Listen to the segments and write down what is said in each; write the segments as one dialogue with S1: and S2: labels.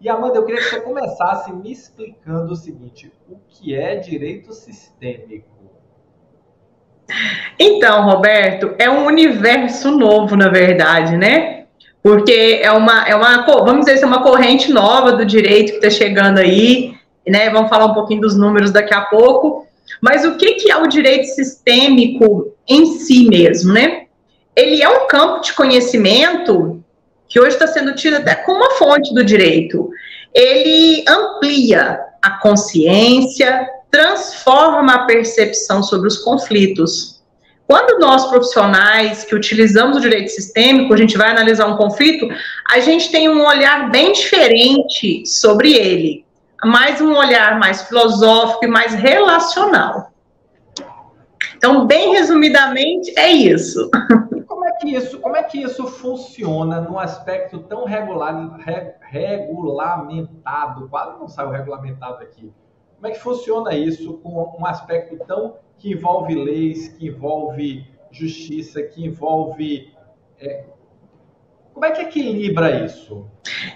S1: E Amanda, eu queria que você começasse me explicando o seguinte: o que é direito sistêmico?
S2: Então, Roberto, é um universo novo, na verdade, né? Porque é uma, é uma vamos dizer, é uma corrente nova do direito que está chegando aí, né? Vamos falar um pouquinho dos números daqui a pouco. Mas o que, que é o direito sistêmico em si mesmo, né? Ele é um campo de conhecimento que hoje está sendo tido até como uma fonte do direito. Ele amplia a consciência, transforma a percepção sobre os conflitos. Quando nós, profissionais que utilizamos o direito sistêmico, a gente vai analisar um conflito, a gente tem um olhar bem diferente sobre ele, mais um olhar mais filosófico e mais relacional. Então, bem resumidamente, é isso.
S1: É que isso, como é que isso funciona num aspecto tão regular, re, regulamentado? Quase não sai o regulamentado aqui como é que funciona isso com um aspecto tão que envolve leis, que envolve justiça, que envolve. É... como é que equilibra isso?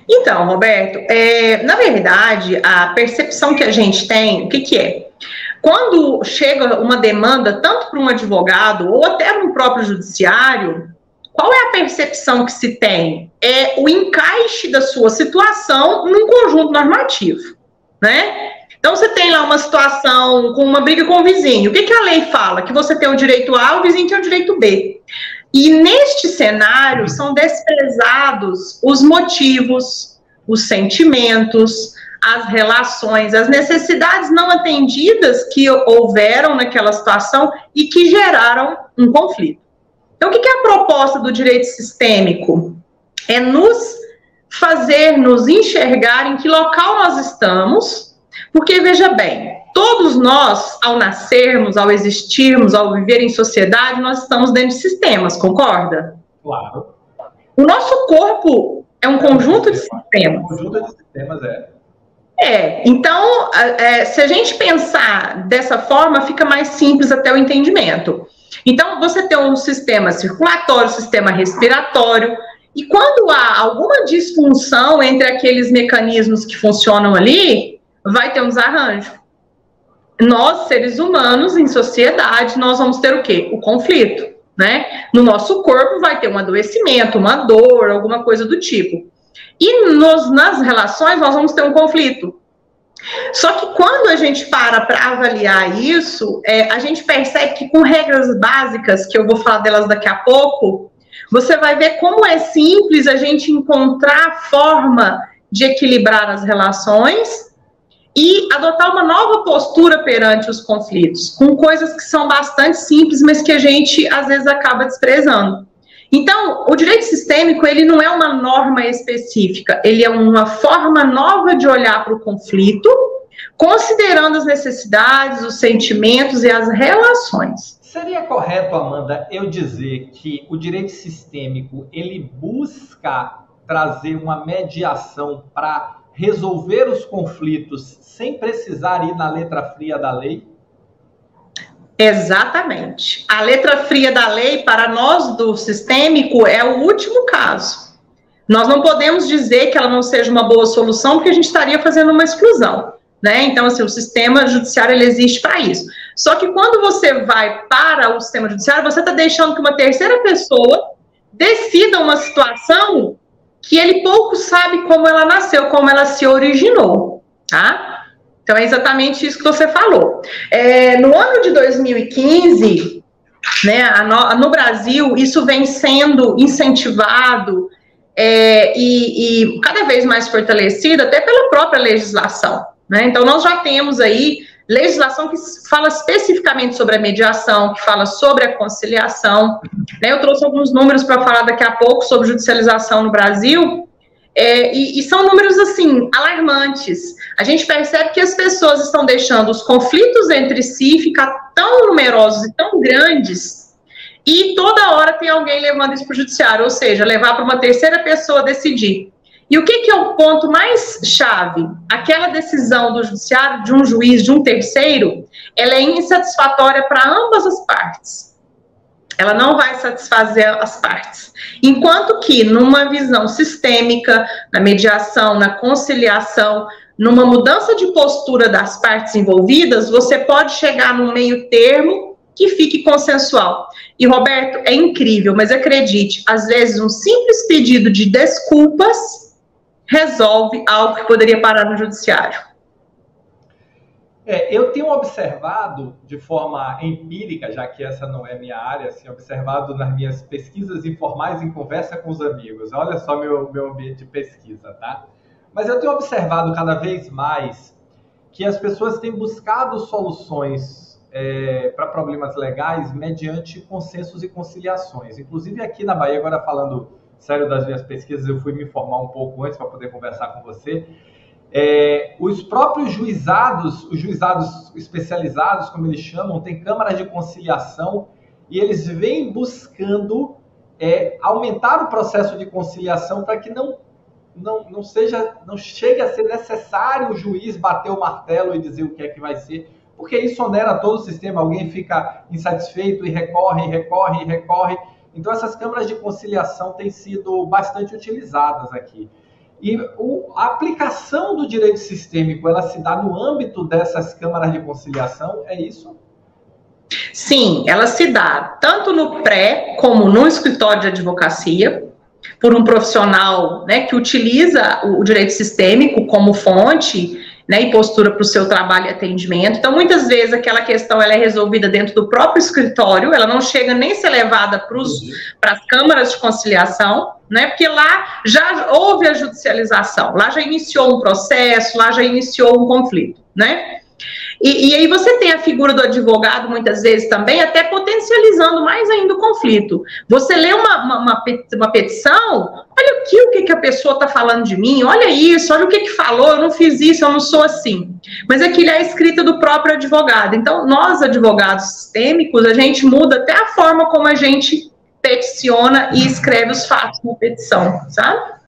S2: Então, Roberto, é, na verdade, a percepção que a gente tem, o que, que é? Quando chega uma demanda, tanto para um advogado ou até para um próprio judiciário, qual é a percepção que se tem? É o encaixe da sua situação num conjunto normativo, né? Então, você tem lá uma situação com uma briga com o vizinho. O que, que a lei fala? Que você tem o direito A, o vizinho tem o direito B. E neste cenário são desprezados os motivos, os sentimentos, as relações, as necessidades não atendidas que houveram naquela situação e que geraram um conflito. Então, o que é a proposta do direito sistêmico? É nos fazer nos enxergar em que local nós estamos porque, veja bem, todos nós, ao nascermos, ao existirmos, ao viver em sociedade, nós estamos dentro de sistemas, concorda?
S1: Claro.
S2: O nosso corpo é um conjunto de sistemas. Um
S1: conjunto de sistemas, é.
S2: É, então, é, se a gente pensar dessa forma, fica mais simples até o entendimento. Então, você tem um sistema circulatório, sistema respiratório, e quando há alguma disfunção entre aqueles mecanismos que funcionam ali, vai ter um desarranjo. Nós, seres humanos, em sociedade, nós vamos ter o quê? O conflito, né? No nosso corpo vai ter um adoecimento, uma dor, alguma coisa do tipo. E nos, nas relações nós vamos ter um conflito. Só que quando a gente para para avaliar isso, é, a gente percebe que com regras básicas, que eu vou falar delas daqui a pouco, você vai ver como é simples a gente encontrar forma de equilibrar as relações e adotar uma nova postura perante os conflitos, com coisas que são bastante simples, mas que a gente às vezes acaba desprezando. Então, o direito sistêmico, ele não é uma norma específica, ele é uma forma nova de olhar para o conflito, considerando as necessidades, os sentimentos e as relações.
S1: Seria correto, Amanda, eu dizer que o direito sistêmico, ele busca trazer uma mediação para resolver os conflitos sem precisar ir na letra fria da lei?
S2: Exatamente. A letra fria da lei, para nós do sistêmico, é o último caso. Nós não podemos dizer que ela não seja uma boa solução, porque a gente estaria fazendo uma exclusão. Né? Então, assim, o sistema judiciário ele existe para isso. Só que quando você vai para o sistema judiciário, você está deixando que uma terceira pessoa decida uma situação que ele pouco sabe como ela nasceu, como ela se originou, tá? Então é exatamente isso que você falou. É, no ano de 2015, né, no, no, Brasil, isso vem sendo incentivado é, e, e, cada vez mais fortalecido até pela própria legislação. Né? Então nós já temos aí legislação que fala especificamente sobre a mediação, que fala sobre a conciliação. Né? Eu trouxe alguns números para falar daqui a pouco sobre judicialização no Brasil, é, e, e, são números assim alarmantes. A gente percebe que as pessoas estão deixando os conflitos entre si ficar tão numerosos e tão grandes, e toda hora tem alguém levando isso para o judiciário, ou seja, levar para uma terceira pessoa decidir. E o que, que é o ponto mais chave? Aquela decisão do judiciário, de um juiz, de um terceiro, ela é insatisfatória para ambas as partes. Ela não vai satisfazer as partes. Enquanto que, numa visão sistêmica, na mediação, na conciliação, numa mudança de postura das partes envolvidas, você pode chegar num meio termo que fique consensual. E, Roberto, é incrível, mas acredite, às vezes um simples pedido de desculpas resolve algo que poderia parar no judiciário.
S1: É, eu tenho observado de forma empírica, já que essa não é minha área, assim, observado nas minhas pesquisas informais em conversa com os amigos. Olha só meu, meu ambiente de pesquisa, tá? Mas eu tenho observado cada vez mais que as pessoas têm buscado soluções é, para problemas legais mediante consensos e conciliações. Inclusive aqui na Bahia, agora falando sério das minhas pesquisas, eu fui me informar um pouco antes para poder conversar com você. É, os próprios juizados, os juizados especializados, como eles chamam, têm câmaras de conciliação e eles vêm buscando é, aumentar o processo de conciliação para que não, não, não seja, não chegue a ser necessário o juiz bater o martelo e dizer o que é que vai ser, porque isso onera todo o sistema, alguém fica insatisfeito e recorre, recorre, recorre. Então essas câmaras de conciliação têm sido bastante utilizadas aqui. E o, a aplicação do direito sistêmico, ela se dá no âmbito dessas câmaras de conciliação, é isso?
S2: Sim, ela se dá tanto no pré como no escritório de advocacia, por um profissional né, que utiliza o direito sistêmico como fonte né, e postura para o seu trabalho e atendimento. Então, muitas vezes aquela questão ela é resolvida dentro do próprio escritório, ela não chega nem a ser levada para as câmaras de conciliação, né, porque lá já houve a judicialização, lá já iniciou um processo, lá já iniciou um conflito, né? E, e, aí você tem a figura do advogado, muitas vezes também, até potencializando mais ainda o conflito. Você lê uma, uma, uma petição, olha aqui o que, que a pessoa está falando de mim, olha isso, olha o que, que falou, eu não fiz isso, eu não sou assim. Mas aquilo é a escrita do próprio advogado. Então, nós, advogados sistêmicos, a gente muda até a forma como a gente peticiona e escreve os fatos na petição, sabe?